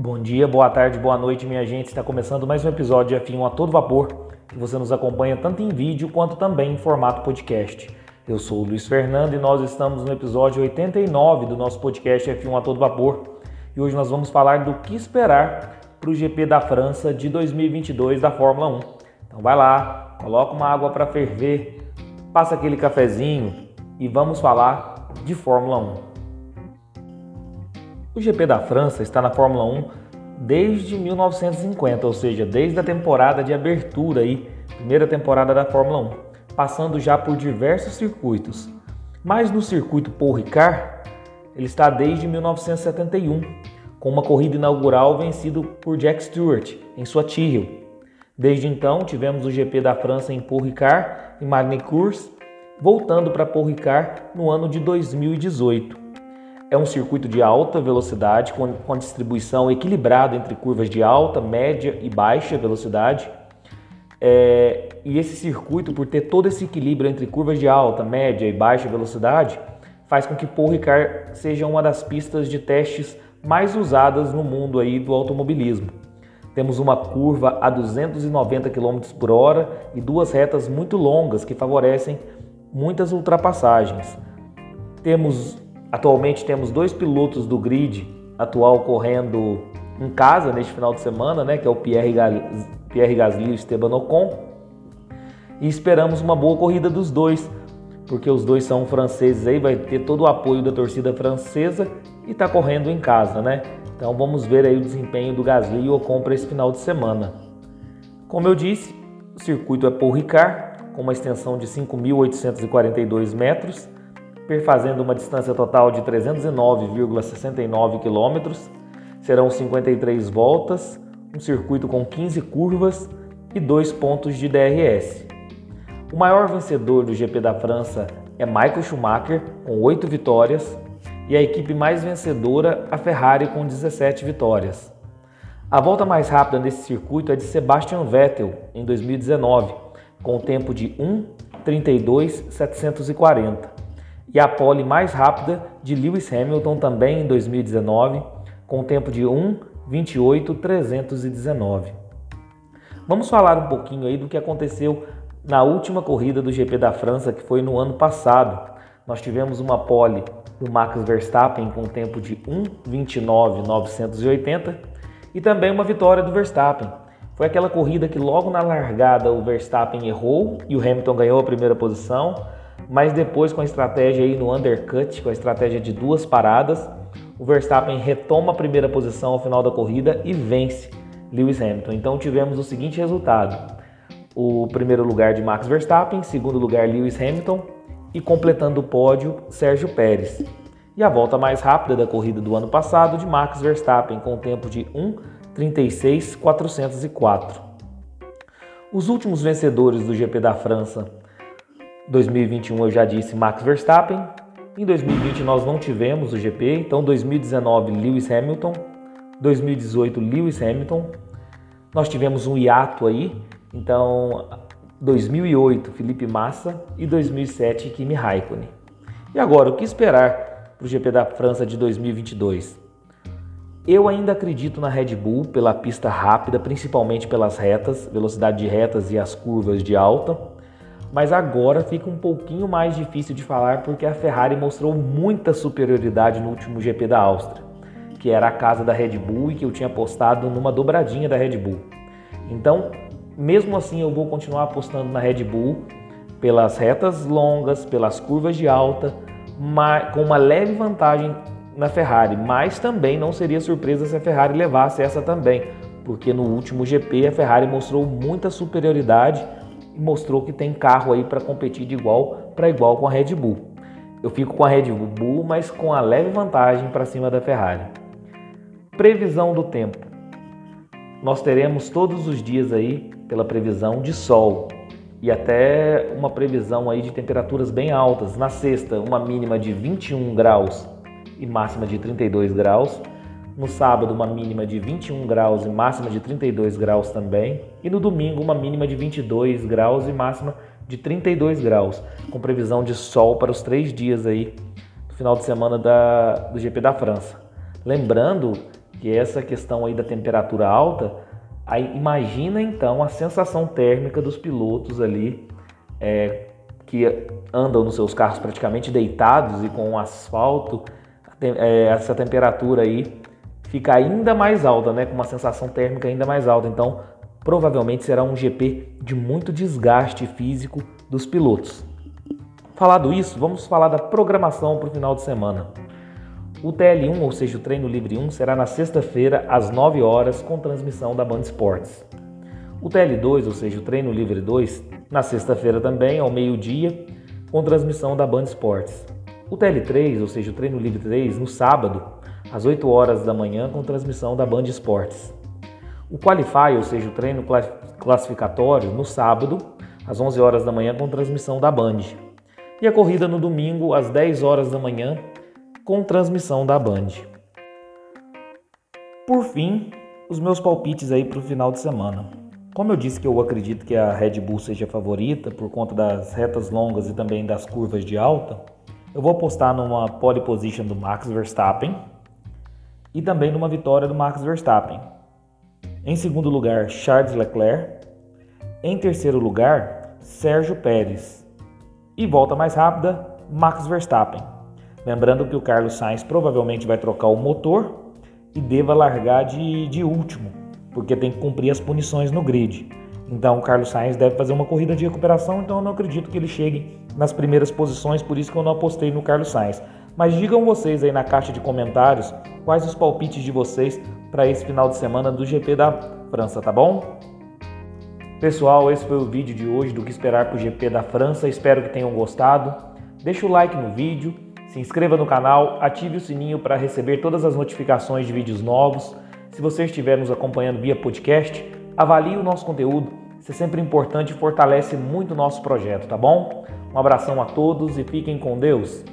Bom dia, boa tarde, boa noite, minha gente. Está começando mais um episódio de F1 a todo vapor, que você nos acompanha tanto em vídeo quanto também em formato podcast. Eu sou o Luiz Fernando e nós estamos no episódio 89 do nosso podcast F1 a todo vapor. E hoje nós vamos falar do que esperar para o GP da França de 2022 da Fórmula 1. Então vai lá, coloca uma água para ferver, passa aquele cafezinho e vamos falar de Fórmula 1. O GP da França está na Fórmula 1 desde 1950, ou seja, desde a temporada de abertura aí, primeira temporada da Fórmula 1, passando já por diversos circuitos. Mas no circuito Paul Ricard, ele está desde 1971, com uma corrida inaugural vencida por Jack Stewart em sua Tyrrell. Desde então, tivemos o GP da França em Paul Ricard e Magny-Cours, voltando para Paul Ricard no ano de 2018. É um circuito de alta velocidade, com, com distribuição equilibrada entre curvas de alta, média e baixa velocidade. É, e esse circuito, por ter todo esse equilíbrio entre curvas de alta, média e baixa velocidade, faz com que Paul Ricard seja uma das pistas de testes mais usadas no mundo aí do automobilismo. Temos uma curva a 290 km por hora e duas retas muito longas que favorecem muitas ultrapassagens. Temos Atualmente temos dois pilotos do grid atual correndo em casa neste final de semana, né, que é o Pierre, Pierre Gasly e Esteban Ocon. E esperamos uma boa corrida dos dois, porque os dois são franceses aí, vai ter todo o apoio da torcida francesa e está correndo em casa, né? Então vamos ver aí o desempenho do Gasly e Ocon para esse final de semana. Como eu disse, o circuito é Paul Ricard, com uma extensão de 5.842 metros, perfazendo uma distância total de 309,69 km. Serão 53 voltas, um circuito com 15 curvas e dois pontos de DRS. O maior vencedor do GP da França é Michael Schumacher, com 8 vitórias, e a equipe mais vencedora, a Ferrari, com 17 vitórias. A volta mais rápida nesse circuito é de Sebastian Vettel, em 2019, com o tempo de 1:32.740 e a pole mais rápida de Lewis Hamilton também em 2019, com tempo de 1:28.319. Vamos falar um pouquinho aí do que aconteceu na última corrida do GP da França, que foi no ano passado. Nós tivemos uma pole do Max Verstappen com tempo de 1:29.980 e também uma vitória do Verstappen. Foi aquela corrida que logo na largada o Verstappen errou e o Hamilton ganhou a primeira posição mas depois com a estratégia aí no undercut, com a estratégia de duas paradas, o Verstappen retoma a primeira posição ao final da corrida e vence Lewis Hamilton. Então tivemos o seguinte resultado: o primeiro lugar de Max Verstappen, segundo lugar Lewis Hamilton e completando o pódio Sérgio Pérez. E a volta mais rápida da corrida do ano passado de Max Verstappen com o tempo de 1:36.404. Os últimos vencedores do GP da França 2021 eu já disse Max Verstappen. Em 2020 nós não tivemos o GP, então 2019 Lewis Hamilton, 2018 Lewis Hamilton. Nós tivemos um hiato aí, então 2008 Felipe Massa e 2007 Kimi Raikkonen. E agora o que esperar para o GP da França de 2022? Eu ainda acredito na Red Bull pela pista rápida, principalmente pelas retas, velocidade de retas e as curvas de alta mas agora fica um pouquinho mais difícil de falar porque a Ferrari mostrou muita superioridade no último GP da Áustria, que era a casa da Red Bull e que eu tinha apostado numa dobradinha da Red Bull. Então, mesmo assim, eu vou continuar apostando na Red Bull pelas retas longas, pelas curvas de alta, com uma leve vantagem na Ferrari, mas também não seria surpresa se a Ferrari levasse essa também, porque no último GP a Ferrari mostrou muita superioridade mostrou que tem carro aí para competir de igual para igual com a Red Bull. Eu fico com a Red Bull, mas com a leve vantagem para cima da Ferrari. Previsão do tempo. Nós teremos todos os dias aí pela previsão de sol e até uma previsão aí de temperaturas bem altas. Na sexta, uma mínima de 21 graus e máxima de 32 graus. No sábado, uma mínima de 21 graus e máxima de 32 graus também. E no domingo, uma mínima de 22 graus e máxima de 32 graus, com previsão de sol para os três dias aí do final de semana da, do GP da França. Lembrando que essa questão aí da temperatura alta, aí imagina então a sensação térmica dos pilotos ali é, que andam nos seus carros praticamente deitados e com o asfalto, é, essa temperatura aí fica ainda mais alta, né? Com uma sensação térmica ainda mais alta. Então, provavelmente será um GP de muito desgaste físico dos pilotos. Falado isso, vamos falar da programação para o final de semana. O TL1, ou seja, o Treino Livre 1, será na sexta-feira às 9 horas com transmissão da Band Esportes. O TL2, ou seja, o Treino Livre 2, na sexta-feira também, ao meio-dia, com transmissão da Band Esportes. O TL3, ou seja, o Treino Livre 3, no sábado, às 8 horas da manhã, com transmissão da Band Esportes. O Qualify, ou seja, o treino classificatório, no sábado, às 11 horas da manhã, com transmissão da Band. E a corrida no domingo, às 10 horas da manhã, com transmissão da Band. Por fim, os meus palpites aí para o final de semana. Como eu disse que eu acredito que a Red Bull seja favorita por conta das retas longas e também das curvas de alta, eu vou apostar numa pole position do Max Verstappen e também numa vitória do Max Verstappen. Em segundo lugar, Charles Leclerc. Em terceiro lugar, Sérgio Pérez. E volta mais rápida, Max Verstappen. Lembrando que o Carlos Sainz provavelmente vai trocar o motor e deva largar de, de último porque tem que cumprir as punições no grid. Então o Carlos Sainz deve fazer uma corrida de recuperação, então eu não acredito que ele chegue nas primeiras posições, por isso que eu não apostei no Carlos Sainz. Mas digam vocês aí na caixa de comentários quais os palpites de vocês para esse final de semana do GP da França, tá bom? Pessoal, esse foi o vídeo de hoje do que esperar para o GP da França. Espero que tenham gostado. Deixa o like no vídeo, se inscreva no canal, ative o sininho para receber todas as notificações de vídeos novos. Se você estiver nos acompanhando via podcast, avalie o nosso conteúdo. Isso é sempre importante e fortalece muito o nosso projeto, tá bom? Um abração a todos e fiquem com Deus.